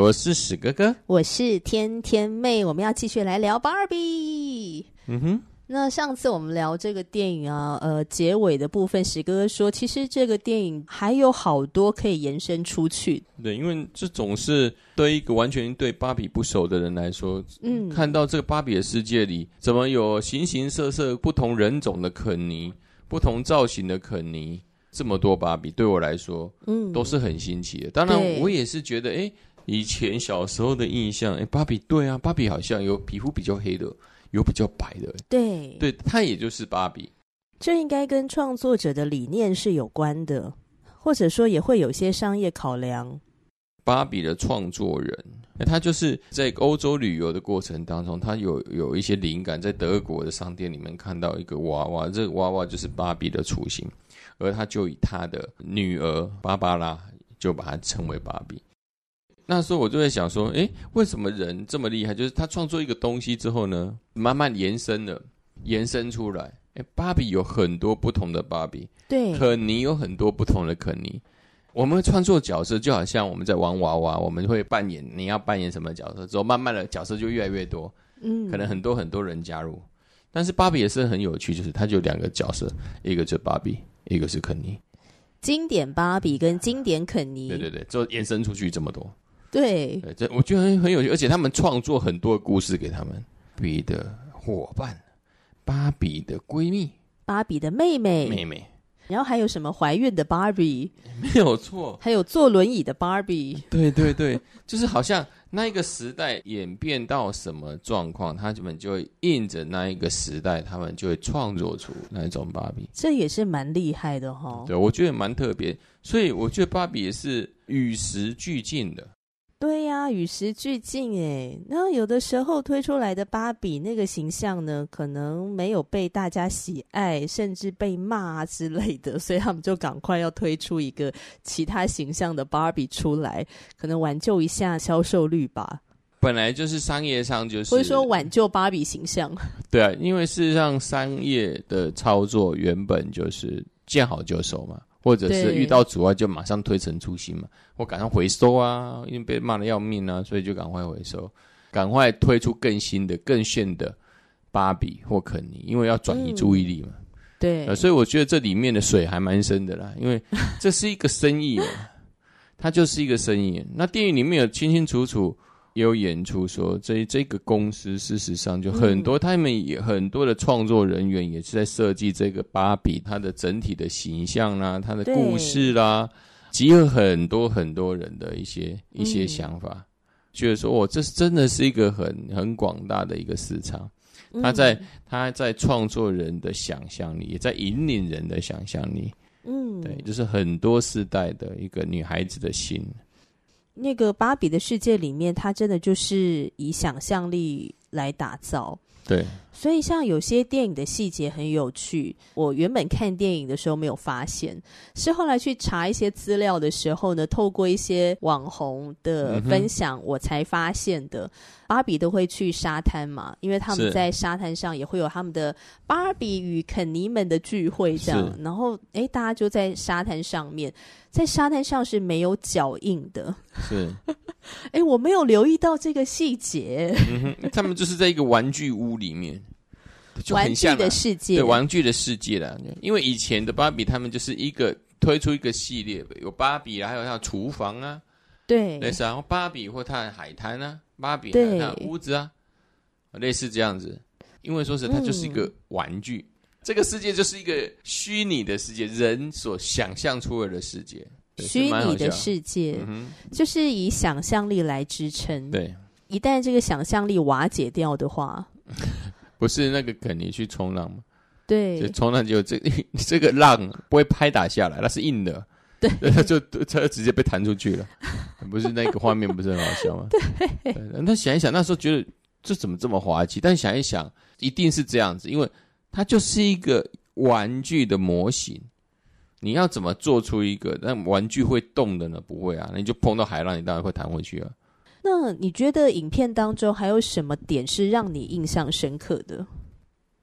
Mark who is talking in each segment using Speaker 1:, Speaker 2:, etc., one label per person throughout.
Speaker 1: 我是史哥哥，
Speaker 2: 我是天天妹，我们要继续来聊芭比。
Speaker 1: 嗯哼，
Speaker 2: 那上次我们聊这个电影啊，呃，结尾的部分，史哥哥说，其实这个电影还有好多可以延伸出去。
Speaker 1: 对，因为这总是对一个完全对芭比不熟的人来说，嗯，看到这个芭比的世界里，怎么有形形色色、不同人种的肯尼，不同造型的肯尼，这么多芭比，对我来说，嗯，都是很新奇的。当然，我也是觉得，哎。以前小时候的印象，哎，芭比对啊，芭比好像有皮肤比较黑的，有比较白的，
Speaker 2: 对，
Speaker 1: 对，她也就是芭比。
Speaker 2: 这应该跟创作者的理念是有关的，或者说也会有些商业考量。
Speaker 1: 芭比的创作人，他就是在欧洲旅游的过程当中，他有有一些灵感，在德国的商店里面看到一个娃娃，这个娃娃就是芭比的雏形，而他就以他的女儿芭芭拉，就把它称为芭比。那时候我就在想说，诶，为什么人这么厉害？就是他创作一个东西之后呢，慢慢延伸了，延伸出来。诶，芭比有很多不同的芭比，
Speaker 2: 对，
Speaker 1: 肯尼有很多不同的肯尼。我们创作角色就好像我们在玩娃娃，我们会扮演你要扮演什么角色，之后慢慢的角色就越来越多，嗯，可能很多很多人加入。但是芭比也是很有趣，就是它就两个角色，一个是芭比，一个是肯尼。
Speaker 2: 经典芭比跟经典肯尼，
Speaker 1: 对对对，就延伸出去这么多。对，这我觉得很很有趣，而且他们创作很多故事给他们。比的伙伴，芭比的闺蜜，
Speaker 2: 芭比的妹妹，
Speaker 1: 妹妹，
Speaker 2: 然后还有什么怀孕的芭比？
Speaker 1: 没有错，
Speaker 2: 还有坐轮椅的芭比。
Speaker 1: 对对对，就是好像那一个时代演变到什么状况，他们就会印着那一个时代，他们就会创作出那一种芭比。
Speaker 2: 这也是蛮厉害的哈、哦。
Speaker 1: 对，我觉得蛮特别，所以我觉得芭比也是与时俱进的。
Speaker 2: 对呀、啊，与时俱进哎。那有的时候推出来的芭比那个形象呢，可能没有被大家喜爱，甚至被骂之类的，所以他们就赶快要推出一个其他形象的芭比出来，可能挽救一下销售率吧。
Speaker 1: 本来就是商业上就是，
Speaker 2: 或者说挽救芭比形象。
Speaker 1: 对啊，因为事实上商业的操作原本就是见好就收嘛。或者是遇到阻碍就马上推陈出新嘛，或赶上回收啊，因为被骂得要命啊，所以就赶快回收，赶快推出更新的、更炫的芭比或肯尼，因为要转移注意力嘛。
Speaker 2: 嗯、对、
Speaker 1: 呃，所以我觉得这里面的水还蛮深的啦，因为这是一个生意嘛，它就是一个生意。那电影里面有清清楚楚。也有演出说，这这个公司事实上就很多，他们也很多的创作人员也是在设计这个芭比它的整体的形象啦，它的故事啦，集合很多很多人的一些一些想法，觉得说，哦，这真的是一个很很广大的一个市场，他在他在创作人的想象力，也在引领人的想象力，嗯，对，就是很多世代的一个女孩子的心。
Speaker 2: 那个芭比的世界里面，它真的就是以想象力来打造。
Speaker 1: 对，
Speaker 2: 所以像有些电影的细节很有趣，我原本看电影的时候没有发现，是后来去查一些资料的时候呢，透过一些网红的分享，我才发现的。芭比都会去沙滩嘛，因为他们在沙滩上也会有他们的芭比与肯尼们的聚会，这样。然后，哎，大家就在沙滩上面，在沙滩上是没有脚印的。
Speaker 1: 是。
Speaker 2: 哎，我没有留意到这个细节。
Speaker 1: 嗯哼，他们就是在一个玩具屋里面，就很像
Speaker 2: 玩具的世界，
Speaker 1: 对，玩具的世界啦。因为以前的芭比，他们就是一个推出一个系列，有芭比啊，还有他的厨房啊，
Speaker 2: 对，
Speaker 1: 类似啊，芭比或它的海滩啊，芭比的屋子啊，类似这样子。因为说是，它就是一个玩具，嗯，这个世界就是一个虚拟的世界，人所想象出来的世界。
Speaker 2: 虚拟的世界，嗯，就是以想象力来支撑。
Speaker 1: 对，
Speaker 2: 一旦这个想象力瓦解掉的话，
Speaker 1: 不是那个肯尼去冲浪吗？
Speaker 2: 对，
Speaker 1: 冲浪就这 这个浪不会拍打下来，那是硬的。
Speaker 2: 对，
Speaker 1: 他 就他就直接被弹出去了，不是那个画面不是很好笑吗？
Speaker 2: 对，
Speaker 1: 那想一想，那时候觉得这怎么这么滑稽？但想一想，一定是这样子，因为它就是一个玩具的模型。你要怎么做出一个那玩具会动的呢？不会啊，那你就碰到海浪，你当然会弹回去啊。
Speaker 2: 那你觉得影片当中还有什么点是让你印象深刻的？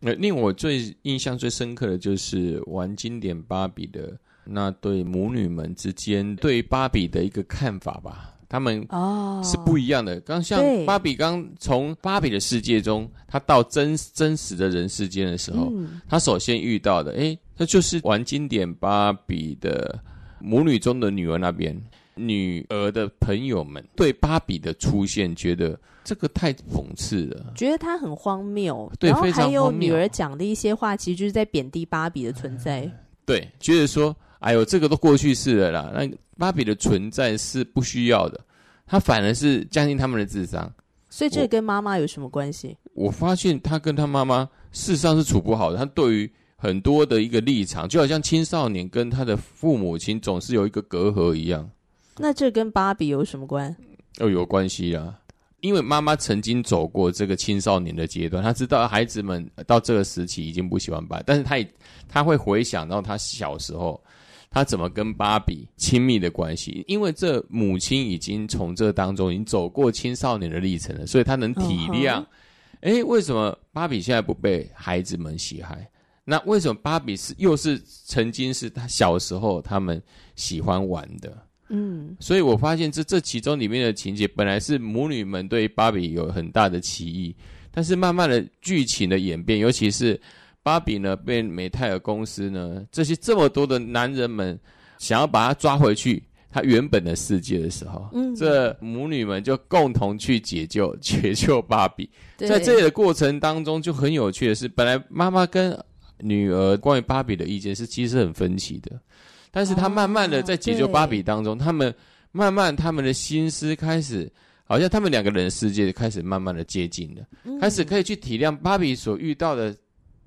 Speaker 1: 呃，令我最印象最深刻的就是玩经典芭比的。那对母女们之间对芭比的一个看法吧，他们哦是不一样的。刚、oh, 像芭比刚从芭比的世界中，她到真真实的人世间的时候，她、嗯、首先遇到的，哎，那就是玩经典芭比的母女中的女儿那边，女儿的朋友们对芭比的出现，觉得这个太讽刺了，
Speaker 2: 觉得她很荒谬。
Speaker 1: 对，
Speaker 2: 然后
Speaker 1: 还
Speaker 2: 有女儿讲的一些话，其实就是在贬低芭比的存在。
Speaker 1: 呃、对，觉得说。哎呦，这个都过去式了啦。那芭比的存在是不需要的，他反而是降低他们的智商。
Speaker 2: 所以这跟妈妈有什么关系？
Speaker 1: 我发现他跟他妈妈事实上是处不好的。他对于很多的一个立场，就好像青少年跟他的父母亲总是有一个隔阂一样。
Speaker 2: 那这跟芭比有什么关？
Speaker 1: 哦，有关系啊。因为妈妈曾经走过这个青少年的阶段，她知道孩子们到这个时期已经不喜欢芭比，但是她也她会回想到她小时候。他怎么跟芭比亲密的关系？因为这母亲已经从这当中已经走过青少年的历程了，所以他能体谅。哎、uh-huh.，为什么芭比现在不被孩子们喜爱？那为什么芭比是又是曾经是他小时候他们喜欢玩的？嗯，所以我发现这这其中里面的情节本来是母女们对芭比有很大的歧义，但是慢慢的剧情的演变，尤其是。芭比呢，被美泰尔公司呢，这些这么多的男人们想要把她抓回去，她原本的世界的时候，嗯，这母女们就共同去解救、解救芭比。在这里的过程当中，就很有趣的是，本来妈妈跟女儿关于芭比的意见是其实很分歧的，但是他慢慢的在解救芭比当中，他们慢慢他们的心思开始，好像他们两个人的世界开始慢慢的接近了，开始可以去体谅芭比所遇到的。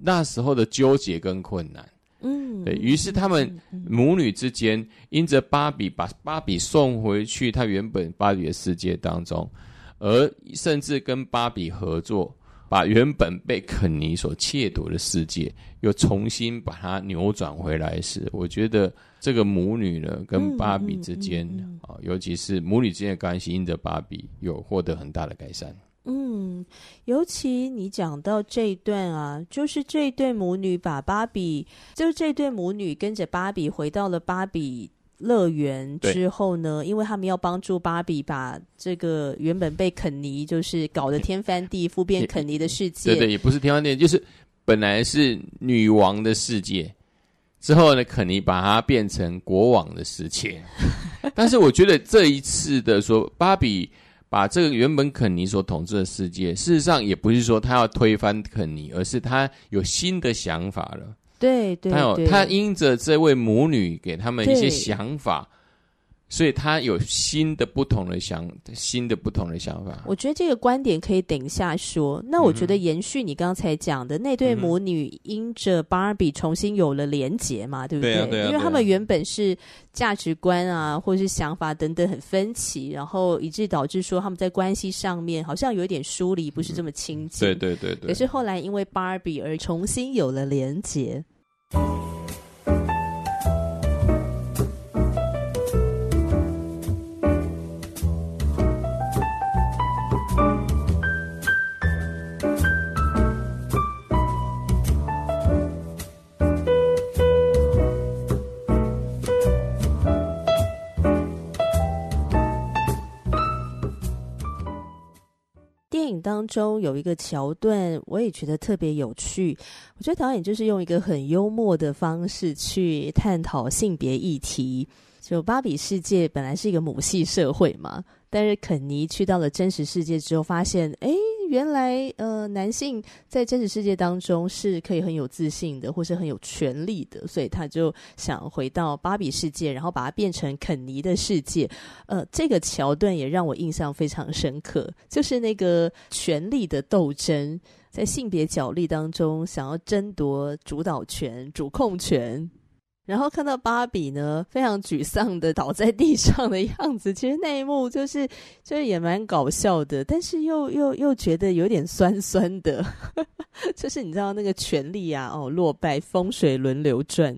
Speaker 1: 那时候的纠结跟困难，嗯，对，于是他们母女之间，因着芭比把芭比送回去她原本芭比的世界当中，而甚至跟芭比合作，把原本被肯尼所窃夺的世界又重新把它扭转回来时，我觉得这个母女呢跟芭比之间啊，尤其是母女之间的关系，因着芭比有获得很大的改善。
Speaker 2: 嗯，尤其你讲到这一段啊，就是这一对母女把芭比，就这对母女跟着芭比回到了芭比乐园之后呢，因为他们要帮助芭比把这个原本被肯尼就是搞得天翻地覆变肯尼的世界，
Speaker 1: 对对，也不是天翻地覆，就是本来是女王的世界，之后呢，肯尼把它变成国王的事情。但是我觉得这一次的说芭比。把这个原本肯尼所统治的世界，事实上也不是说他要推翻肯尼，而是他有新的想法了。
Speaker 2: 对对，
Speaker 1: 他有他因着这位母女给他们一些想法。所以他有新的、不同的想，新的、不同的想法。
Speaker 2: 我觉得这个观点可以等一下说。那我觉得延续你刚才讲的、嗯、那对母女，因着芭比重新有了连结嘛，对不对？对啊对啊、因为他们原本是价值观啊，或是想法等等很分歧，然后以致导致说他们在关系上面好像有一点疏离，不是这么亲近。
Speaker 1: 对对对对。
Speaker 2: 可是后来因为芭比而重新有了连结。当中有一个桥段，我也觉得特别有趣。我觉得导演就是用一个很幽默的方式去探讨性别议题。就芭比世界本来是一个母系社会嘛，但是肯尼去到了真实世界之后，发现，哎。原来，呃，男性在真实世界当中是可以很有自信的，或是很有权力的，所以他就想回到芭比世界，然后把它变成肯尼的世界。呃，这个桥段也让我印象非常深刻，就是那个权力的斗争。在性别角力当中想要争夺主导权、主控权。然后看到芭比呢，非常沮丧的倒在地上的样子，其实那一幕就是就是也蛮搞笑的，但是又又又觉得有点酸酸的，就是你知道那个权力啊，哦，落败，风水轮流转，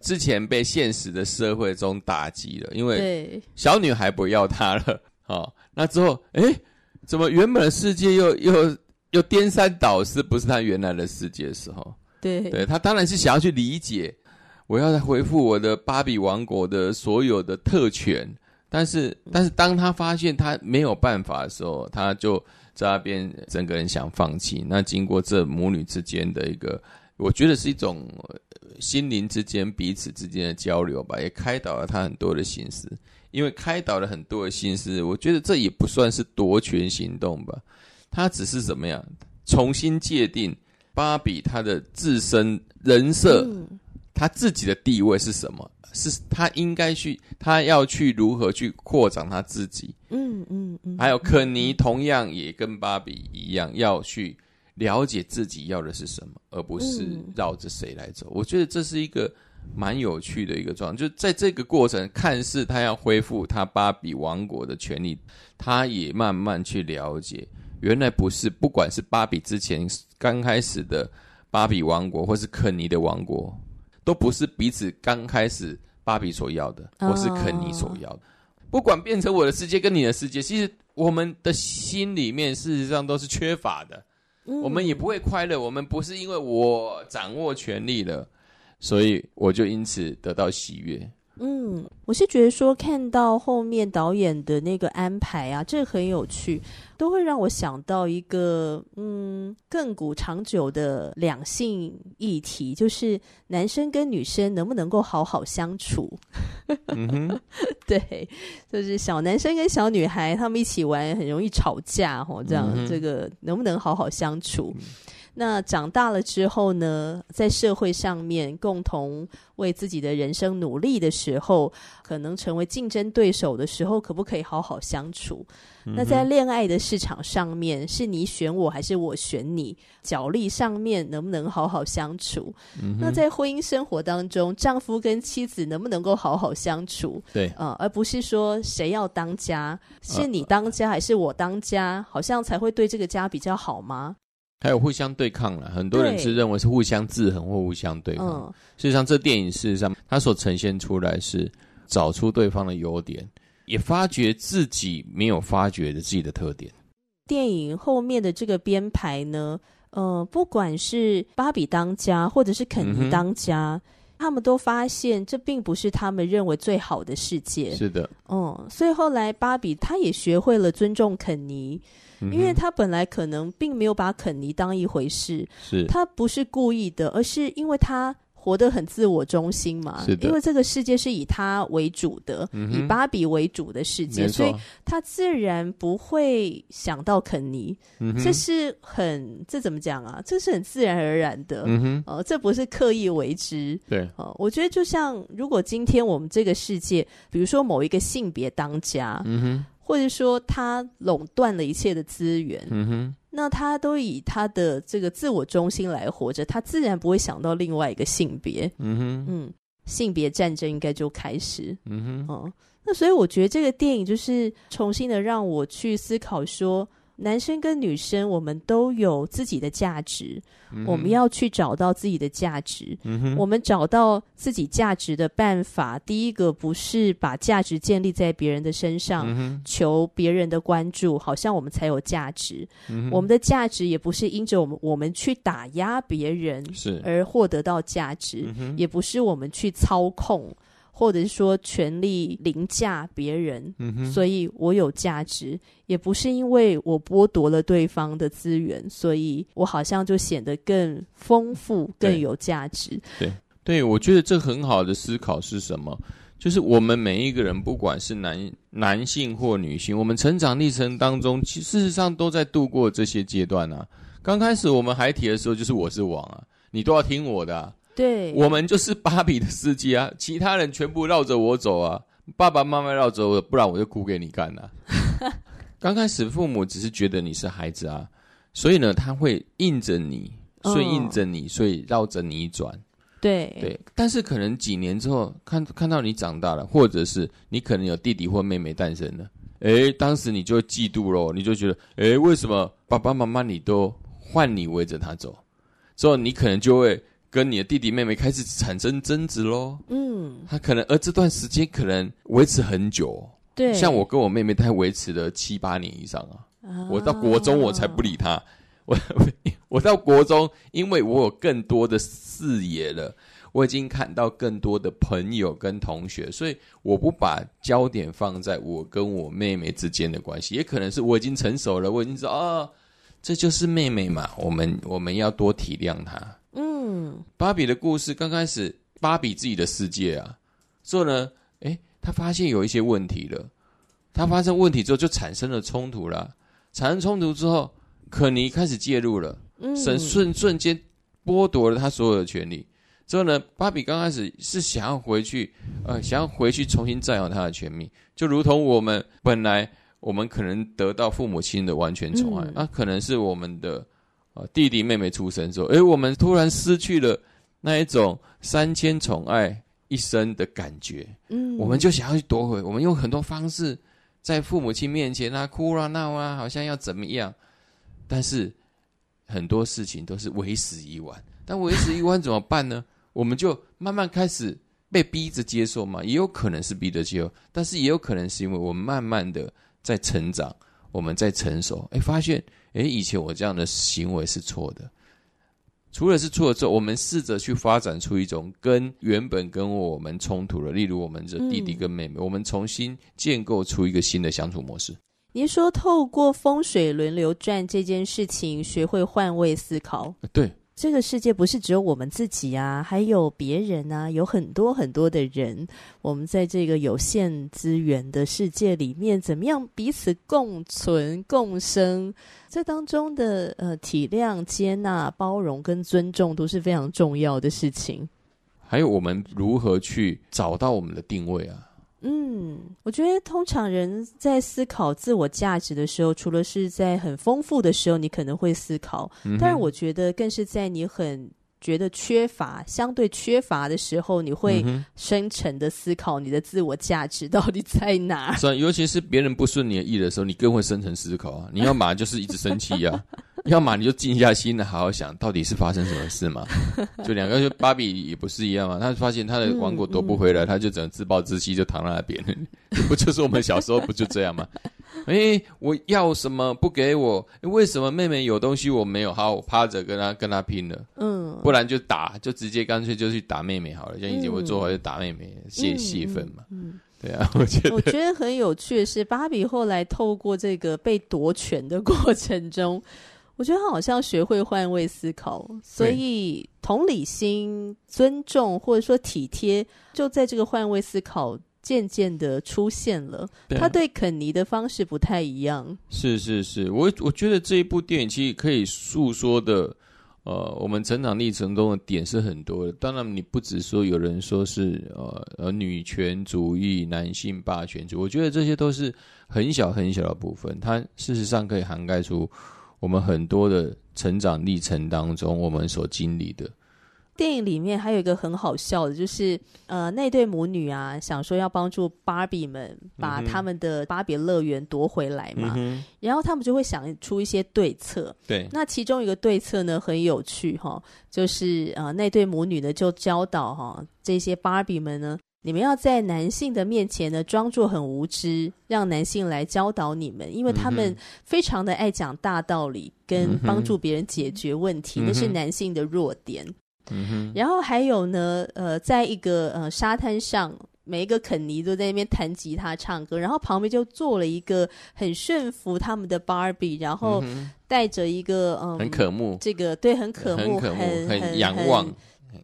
Speaker 1: 之前被现实的社会中打击了，因为小女孩不要他了，哦，那之后，哎，怎么原本的世界又又又颠三倒四，不是他原来的世界的时候，
Speaker 2: 对，
Speaker 1: 对他当然是想要去理解。我要来恢复我的芭比王国的所有的特权，但是，但是当他发现他没有办法的时候，他就在那边整个人想放弃。那经过这母女之间的一个，我觉得是一种心灵之间彼此之间的交流吧，也开导了他很多的心思。因为开导了很多的心思，我觉得这也不算是夺权行动吧，他只是怎么样重新界定芭比她的自身人设。嗯他自己的地位是什么？是他应该去，他要去如何去扩展他自己？嗯嗯嗯。还有肯尼同样也跟芭比一样，要去了解自己要的是什么，而不是绕着谁来走。我觉得这是一个蛮有趣的一个状况。就在这个过程，看似他要恢复他芭比王国的权利，他也慢慢去了解，原来不是，不管是芭比之前刚开始的芭比王国，或是肯尼的王国。都不是彼此刚开始芭比所要的，我是肯尼所要的。不管变成我的世界跟你的世界，其实我们的心里面事实上都是缺乏的。我们也不会快乐。我们不是因为我掌握权力了，所以我就因此得到喜悦。
Speaker 2: 嗯，我是觉得说看到后面导演的那个安排啊，这个很有趣，都会让我想到一个嗯亘古长久的两性议题，就是男生跟女生能不能够好好相处？嗯，对，就是小男生跟小女孩他们一起玩很容易吵架哦，这样、嗯、这个能不能好好相处？那长大了之后呢，在社会上面共同为自己的人生努力的时候，可能成为竞争对手的时候，可不可以好好相处？嗯、那在恋爱的市场上面，是你选我还是我选你？角力上面能不能好好相处？嗯、那在婚姻生活当中，丈夫跟妻子能不能够好好相处？
Speaker 1: 对，
Speaker 2: 啊、呃，而不是说谁要当家，是你当家还是我当家，好像才会对这个家比较好吗？
Speaker 1: 还有互相对抗了，很多人是认为是互相制衡或互相对抗。嗯、事实上，这电影事实上它所呈现出来是找出对方的优点，也发掘自己没有发掘的自己的特点。
Speaker 2: 电影后面的这个编排呢，呃，不管是芭比当家或者是肯尼当家，嗯、他们都发现这并不是他们认为最好的世界。
Speaker 1: 是的，
Speaker 2: 嗯，所以后来芭比她也学会了尊重肯尼。因为他本来可能并没有把肯尼当一回事，
Speaker 1: 是
Speaker 2: 他不是故意的，而是因为他活得很自我中心嘛。
Speaker 1: 是，
Speaker 2: 因为这个世界是以他为主的，嗯、以芭比为主的世界，所以他自然不会想到肯尼。嗯、这是很这怎么讲啊？这是很自然而然的。嗯哼，呃，这不是刻意为之。
Speaker 1: 对，
Speaker 2: 哦、呃，我觉得就像如果今天我们这个世界，比如说某一个性别当家，嗯哼。或者说他垄断了一切的资源，嗯哼，那他都以他的这个自我中心来活着，他自然不会想到另外一个性别，嗯哼，嗯，性别战争应该就开始，嗯哼，哦、嗯，那所以我觉得这个电影就是重新的让我去思考说。男生跟女生，我们都有自己的价值，嗯、我们要去找到自己的价值。嗯、我们找到自己价值的办法，第一个不是把价值建立在别人的身上，嗯、求别人的关注，好像我们才有价值。嗯、我们的价值也不是因着我们我们去打压别人而获得到价值，也不是我们去操控。或者是说权力凌驾别人，嗯，所以我有价值，也不是因为我剥夺了对方的资源，所以我好像就显得更丰富、更有价值。
Speaker 1: 对，对，我觉得这很好的思考是什么？就是我们每一个人，不管是男男性或女性，我们成长历程当中，其实事实上都在度过这些阶段啊。刚开始我们孩提的时候，就是我是王啊，你都要听我的啊。
Speaker 2: 对，
Speaker 1: 我们就是芭比的世界啊，其他人全部绕着我走啊，爸爸妈妈绕着我，不然我就哭给你看呐、啊。刚开始父母只是觉得你是孩子啊，所以呢，他会应着你，所以应着你，所以绕着你转。
Speaker 2: 对
Speaker 1: 对，但是可能几年之后，看看到你长大了，或者是你可能有弟弟或妹妹诞生了，诶，当时你就会嫉妒咯，你就觉得，诶，为什么爸爸妈妈你都换你围着他走？之后你可能就会跟你的弟弟妹妹开始产生争执咯。嗯，他可能，而这段时间可能维持很久。
Speaker 2: 对，
Speaker 1: 像我跟我妹妹，她维持了七八年以上啊。啊我到国中我才不理她。我 我到国中，因为我有更多的视野了，我已经看到更多的朋友跟同学，所以我不把焦点放在我跟我妹妹之间的关系，也可能是我已经成熟了，我已经知道啊，这就是妹妹嘛，我们我们要多体谅她。嗯，芭比的故事刚开始，芭比自己的世界啊，之后呢，诶，他发现有一些问题了，他发生问题之后就产生了冲突了，产生冲突之后。肯尼开始介入了，神瞬瞬间剥夺了他所有的权利。之后呢，芭比刚开始是想要回去，呃，想要回去重新占有他的权利，就如同我们本来我们可能得到父母亲的完全宠爱，那、嗯。啊、可能是我们的呃弟弟妹妹出生之后，诶，我们突然失去了那一种三千宠爱一生的感觉，嗯，我们就想要去夺回，我们用很多方式在父母亲面前啊哭啊闹啊，好像要怎么样。但是很多事情都是为时已晚，但为时已晚怎么办呢？我们就慢慢开始被逼着接受嘛，也有可能是逼着接受，但是也有可能是因为我们慢慢的在成长，我们在成熟，哎，发现哎，以前我这样的行为是错的。除了是错的之后，我们试着去发展出一种跟原本跟我们冲突的，例如我们的弟弟跟妹妹，嗯、我们重新建构出一个新的相处模式。
Speaker 2: 您说透过风水轮流转这件事情，学会换位思考。
Speaker 1: 对，
Speaker 2: 这个世界不是只有我们自己啊，还有别人啊，有很多很多的人。我们在这个有限资源的世界里面，怎么样彼此共存共生？这当中的呃体谅、接纳、包容跟尊重都是非常重要的事情。
Speaker 1: 还有我们如何去找到我们的定位啊？
Speaker 2: 嗯，我觉得通常人在思考自我价值的时候，除了是在很丰富的时候，你可能会思考，嗯、但是我觉得更是在你很觉得缺乏、相对缺乏的时候，你会深沉的思考你的自我价值到底在哪。
Speaker 1: 是啊，尤其是别人不顺你的意的时候，你更会深层思考啊！你要嘛就是一直生气呀、啊。要么你就静下心来好好想，到底是发生什么事嘛？就两个，就芭比也不是一样嘛。他发现他的王国夺不回来，嗯嗯、他就只能自暴自弃，就躺在那边。不就是我们小时候不就这样吗？哎、欸，我要什么不给我？为什么妹妹有东西我没有？好，我趴着跟她跟她拼了。嗯，不然就打，就直接干脆就去打妹妹好了。像以前我做好就打妹妹，泄泄愤嘛。嗯。嗯对啊，我觉得
Speaker 2: 我觉得很有趣的是，芭比后来透过这个被夺权的过程中。我觉得他好像学会换位思考，所以同理心、尊重或者说体贴，就在这个换位思考渐渐的出现了。对他对肯尼的方式不太一样。
Speaker 1: 是是是，我我觉得这一部电影其实可以诉说的，呃，我们成长历程中的点是很多的。当然，你不只说有人说是呃呃女权主义、男性霸权主义，我觉得这些都是很小很小的部分。它事实上可以涵盖出。我们很多的成长历程当中，我们所经历的
Speaker 2: 电影里面还有一个很好笑的，就是呃，那对母女啊，想说要帮助芭比们把他们的芭比乐园夺回来嘛，嗯、然后他们就会想出一些对策。
Speaker 1: 对，
Speaker 2: 那其中一个对策呢很有趣哈，就是呃，那对母女呢就教导哈这些芭比们呢。你们要在男性的面前呢，装作很无知，让男性来教导你们，因为他们非常的爱讲大道理，跟帮助别人解决问题，嗯、那是男性的弱点。然后还有呢，呃，在一个呃沙滩上，每一个肯尼都在那边弹吉他唱歌，然后旁边就坐了一个很驯服他们的芭比，然后带着一个嗯，
Speaker 1: 很可慕，
Speaker 2: 这个对，很可慕，
Speaker 1: 很可慕，很，很仰望。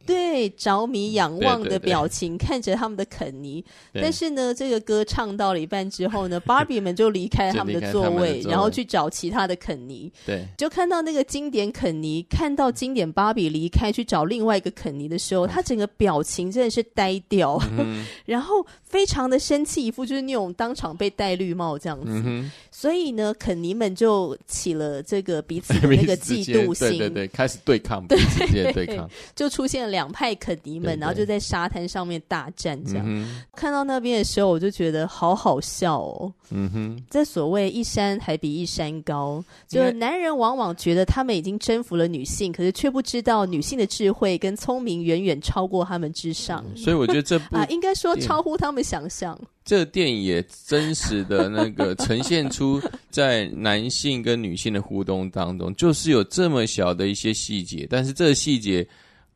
Speaker 2: 对，着迷仰望的表情，看着他们的肯尼。但是呢，这个歌唱到了一半之后呢，芭比们就离开他们的座位，然后去找其他的肯尼。
Speaker 1: 对，
Speaker 2: 就看到那个经典肯尼，看到经典芭比离开去找另外一个肯尼的时候，他整个表情真的是呆掉，嗯、然后非常的生气，一副就是那种当场被戴绿帽这样子。嗯、所以呢，肯尼们就起了这个彼此的 那个嫉妒心，
Speaker 1: 对对对，开始对抗，彼此之间对抗，
Speaker 2: 就出现。两派肯尼们，然后就在沙滩上面大战，这样、嗯、看到那边的时候，我就觉得好好笑哦。嗯哼，这所谓一山还比一山高，就是男人往往觉得他们已经征服了女性，可是却不知道女性的智慧跟聪明远远超过他们之上。
Speaker 1: 嗯、所以我觉得这部
Speaker 2: 啊，应该说超乎他们想象。
Speaker 1: 这个电影也真实的那个呈现出在男性跟女性的互动当中，就是有这么小的一些细节，但是这个细节。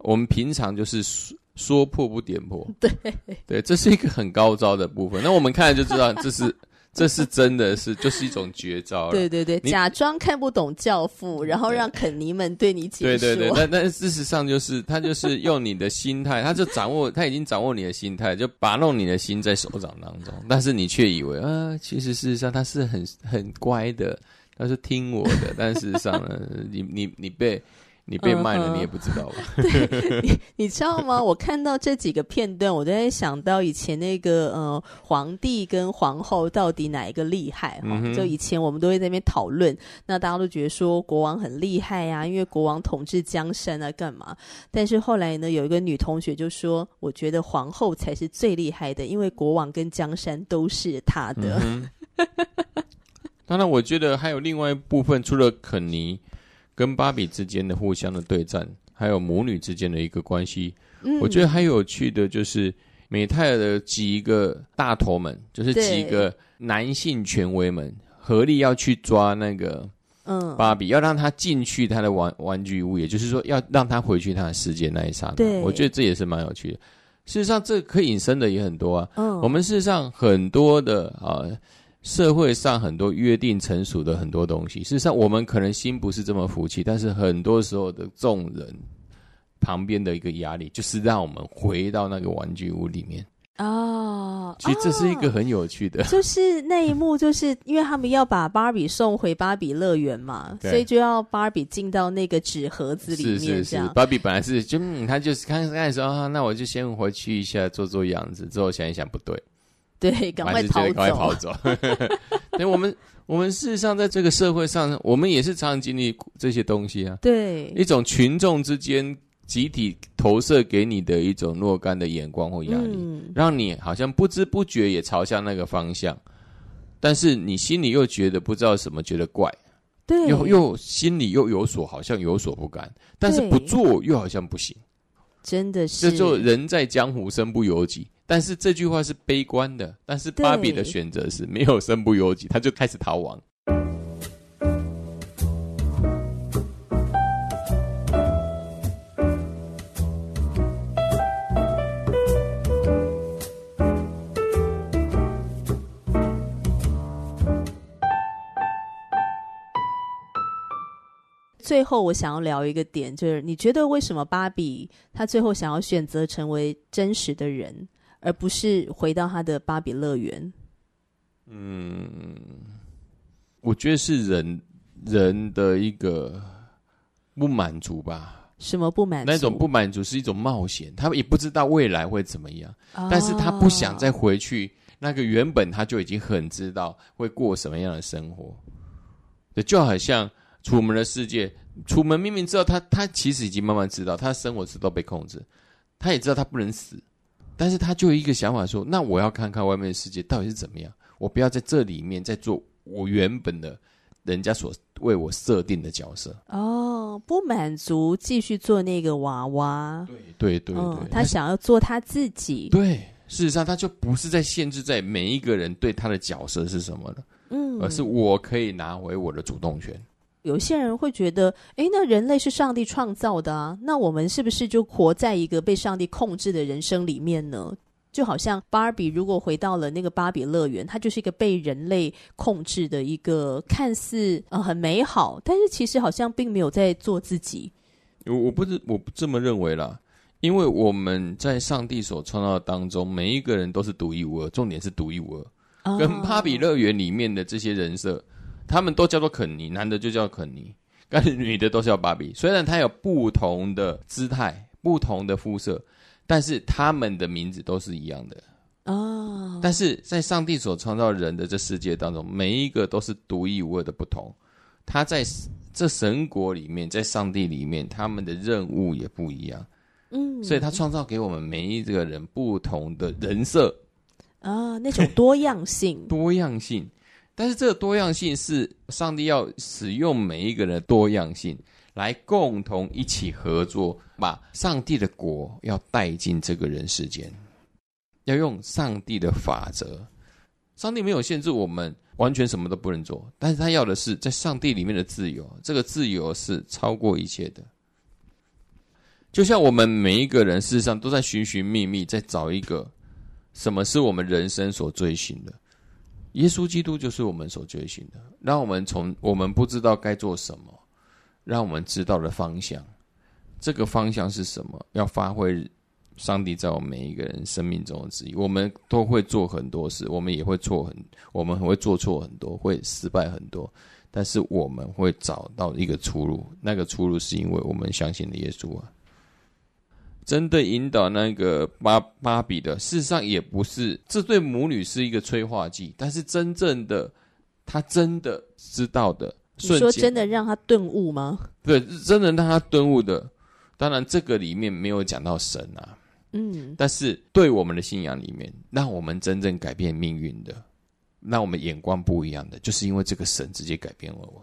Speaker 1: 我们平常就是说，说破不点破，
Speaker 2: 对
Speaker 1: 对，这是一个很高招的部分。那我们看了就知道，这是 这是真的是就是一种绝招。
Speaker 2: 对对对，假装看不懂教父，然后让肯尼们对你解释。
Speaker 1: 对对对，但但事实上就是他就是用你的心态，他就掌握他已经掌握你的心态，就把弄你的心在手掌当中，但是你却以为啊，其实事实上他是很很乖的，他是听我的，但事实上呢，你你你被。你被卖了，你也不知道吧？
Speaker 2: 嗯、对，你你知道吗？我看到这几个片段，我都在想到以前那个呃，皇帝跟皇后到底哪一个厉害？哈、嗯，就以前我们都会在那边讨论，那大家都觉得说国王很厉害呀、啊，因为国王统治江山啊，干嘛？但是后来呢，有一个女同学就说，我觉得皇后才是最厉害的，因为国王跟江山都是她的。嗯、
Speaker 1: 当然，我觉得还有另外一部分，除了肯尼。跟芭比之间的互相的对战，还有母女之间的一个关系，嗯，我觉得还有趣的就是美泰尔的几个大头们，就是几个男性权威们合力要去抓那个嗯芭比，要让他进去他的玩玩具屋，也就是说要让他回去他的世界那一刹那，对，我觉得这也是蛮有趣的。事实上，这可以引申的也很多啊。嗯，我们事实上很多的啊。社会上很多约定成熟的很多东西，事实上我们可能心不是这么服气，但是很多时候的众人旁边的一个压力，就是让我们回到那个玩具屋里面。
Speaker 2: 哦，
Speaker 1: 其实这是一个很有趣的，哦、
Speaker 2: 就是那一幕，就是因为他们要把芭比送回芭比乐园嘛，所以就要芭比进到那个纸盒子里面。
Speaker 1: 是是是，芭比本来是就嗯，他就是刚开始说啊，那我就先回去一下，做做样子，之后想一想不对。
Speaker 2: 对，赶快跑走！赶快跑走！
Speaker 1: 对，我们我们事实上在这个社会上，我们也是常常经历这些东西啊。
Speaker 2: 对，
Speaker 1: 一种群众之间集体投射给你的一种若干的眼光或压力，嗯，让你好像不知不觉也朝向那个方向，但是你心里又觉得不知道什么，觉得怪，
Speaker 2: 对，
Speaker 1: 又又心里又有所好像有所不甘，但是不做又好像不行，
Speaker 2: 真的是，
Speaker 1: 这就人在江湖身不由己。但是这句话是悲观的，但是芭比的选择是没有身不由己，他就开始逃亡。
Speaker 2: 最后，我想要聊一个点，就是你觉得为什么芭比她最后想要选择成为真实的人？而不是回到他的芭比乐园。
Speaker 1: 嗯，我觉得是人人的一个不满足吧。
Speaker 2: 什么不满足？
Speaker 1: 那种不满足是一种冒险，他也不知道未来会怎么样，哦，但是他不想再回去那个原本他就已经很知道会过什么样的生活。就好像楚门的世界，楚门明明知道他他其实已经慢慢知道他的生活是都被控制，他也知道他不能死。但是他就有一个想法说：“那我要看看外面的世界到底是怎么样，我不要在这里面再做我原本的人家所为我设定的角色。”
Speaker 2: 哦，不满足，继续做那个娃娃。
Speaker 1: 对对对对，
Speaker 2: 嗯，他想要做他自己。
Speaker 1: 对，事实上他就不是在限制在每一个人对他的角色是什么了，嗯，而是我可以拿回我的主动权。
Speaker 2: 有些人会觉得，诶，那人类是上帝创造的啊，那我们是不是就活在一个被上帝控制的人生里面呢？就好像芭比如果回到了那个芭比乐园，它就是一个被人类控制的一个看似呃很美好，但是其实好像并没有在做自己。
Speaker 1: 我我不是我不这么认为啦，因为我们在上帝所创造当中，每一个人都是独一无二，重点是独一无二。哦、跟芭比乐园里面的这些人设，他们都叫做肯尼，男的就叫肯尼，但是女的都是叫芭比。虽然他有不同的姿态、不同的肤色，但是他们的名字都是一样的。哦，但是在上帝所创造人的这世界当中，每一个都是独一无二的不同。他在这神国里面，在上帝里面，他们的任务也不一样。嗯，所以他创造给我们每一个人不同的人设
Speaker 2: 啊，那种多样性，
Speaker 1: 多样性。但是这个多样性是上帝要使用每一个人的多样性来共同一起合作，把上帝的国要带进这个人世间。要用上帝的法则，上帝没有限制我们完全什么都不能做，但是他要的是在上帝里面的自由，这个自由是超过一切的。就像我们每一个人事实上都在寻寻觅觅，在找一个什么是我们人生所追寻的。耶稣基督就是我们所追寻的，让我们从我们不知道该做什么，让我们知道了方向。这个方向是什么？要发挥。上帝在我们每一个人生命中的旨意，我们都会做很多事，我们也会错很，我们会做错很多，会失败很多，但是我们会找到一个出路。那个出路是因为我们相信了耶稣啊。真的引导那个芭芭比的，事实上也不是，这对母女是一个催化剂，但是真正的他真的知道的，
Speaker 2: 你说真的让他顿悟吗？
Speaker 1: 对，真的让他顿悟的。当然，这个里面没有讲到神啊。嗯，但是对我们的信仰里面，让我们真正改变命运的，让我们眼光不一样的，就是因为这个神直接改变了我。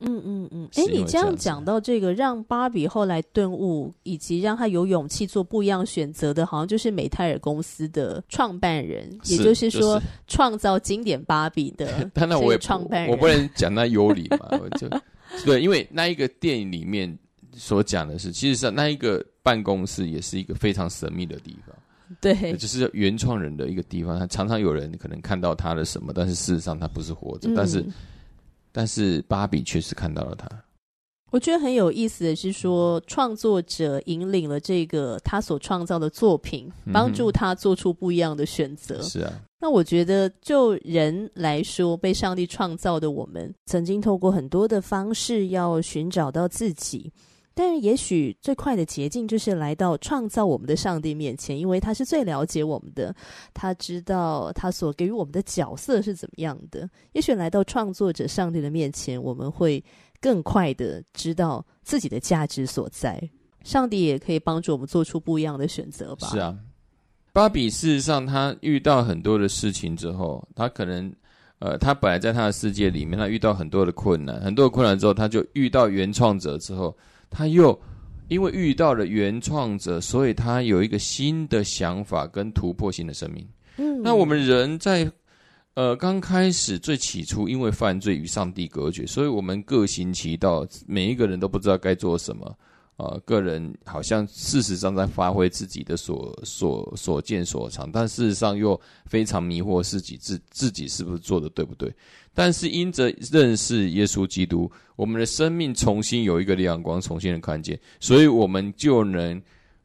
Speaker 2: 嗯嗯嗯。哎、嗯，你这样讲到这个，让芭比后来顿悟，以及让他有勇气做不一样选择的，好像就是美泰尔公司的创办人，也就是说，创、就是、造经典芭比的。
Speaker 1: 当然，我也创办人，我不能讲那有理嘛，我就 对，因为那一个电影里面所讲的是，其实上那一个。办公室也是一个非常神秘的地方，
Speaker 2: 对，
Speaker 1: 就是原创人的一个地方。他常常有人可能看到他的什么，但是事实上他不是活着。嗯、但是，但是芭比确实看到了他。
Speaker 2: 我觉得很有意思的是说，创作者引领了这个他所创造的作品，帮助他做出不一样的选择。
Speaker 1: 嗯、是啊，
Speaker 2: 那我觉得就人来说，被上帝创造的我们，曾经透过很多的方式要寻找到自己。但是，也许最快的捷径就是来到创造我们的上帝面前，因为他是最了解我们的，他知道他所给予我们的角色是怎么样的。也许来到创作者上帝的面前，我们会更快的知道自己的价值所在。上帝也可以帮助我们做出不一样的选择吧。
Speaker 1: 是啊，芭比事实上他遇到很多的事情之后，他可能呃，他本来在他的世界里面，他遇到很多的困难，很多的困难之后，他就遇到原创者之后。他又因为遇到了原创者，所以他有一个新的想法跟突破性的生命。嗯，那我们人在呃刚开始最起初，因为犯罪与上帝隔绝，所以我们各行其道，每一个人都不知道该做什么。呃，个人好像事实上在发挥自己的所所所见所长，但事实上又非常迷惑自己自自己是不是做的对不对？但是因着认识耶稣基督，我们的生命重新有一个亮光，重新的看见，所以我们就能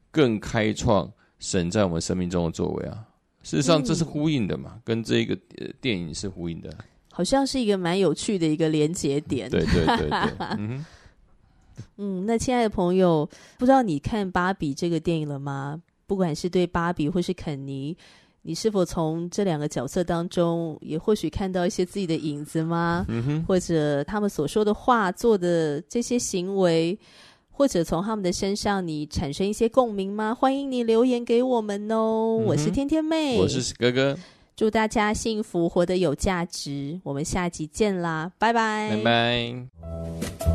Speaker 1: 更开创神在我们生命中的作为啊！事实上这是呼应的嘛，嗯、跟这个电影是呼应的，
Speaker 2: 好像是一个蛮有趣的一个连结点。
Speaker 1: 对对对对，嗯。
Speaker 2: 嗯，那亲爱的朋友，不知道你看《芭比》这个电影了吗？不管是对芭比或是肯尼，你是否从这两个角色当中，也或许看到一些自己的影子吗？嗯哼，或者他们所说的话、做的这些行为，或者从他们的身上你产生一些共鸣吗？欢迎你留言给我们哦。嗯，我是天天妹，
Speaker 1: 我是哥哥，
Speaker 2: 祝大家幸福，活得有价值。我们下集见啦，拜拜，
Speaker 1: 拜拜。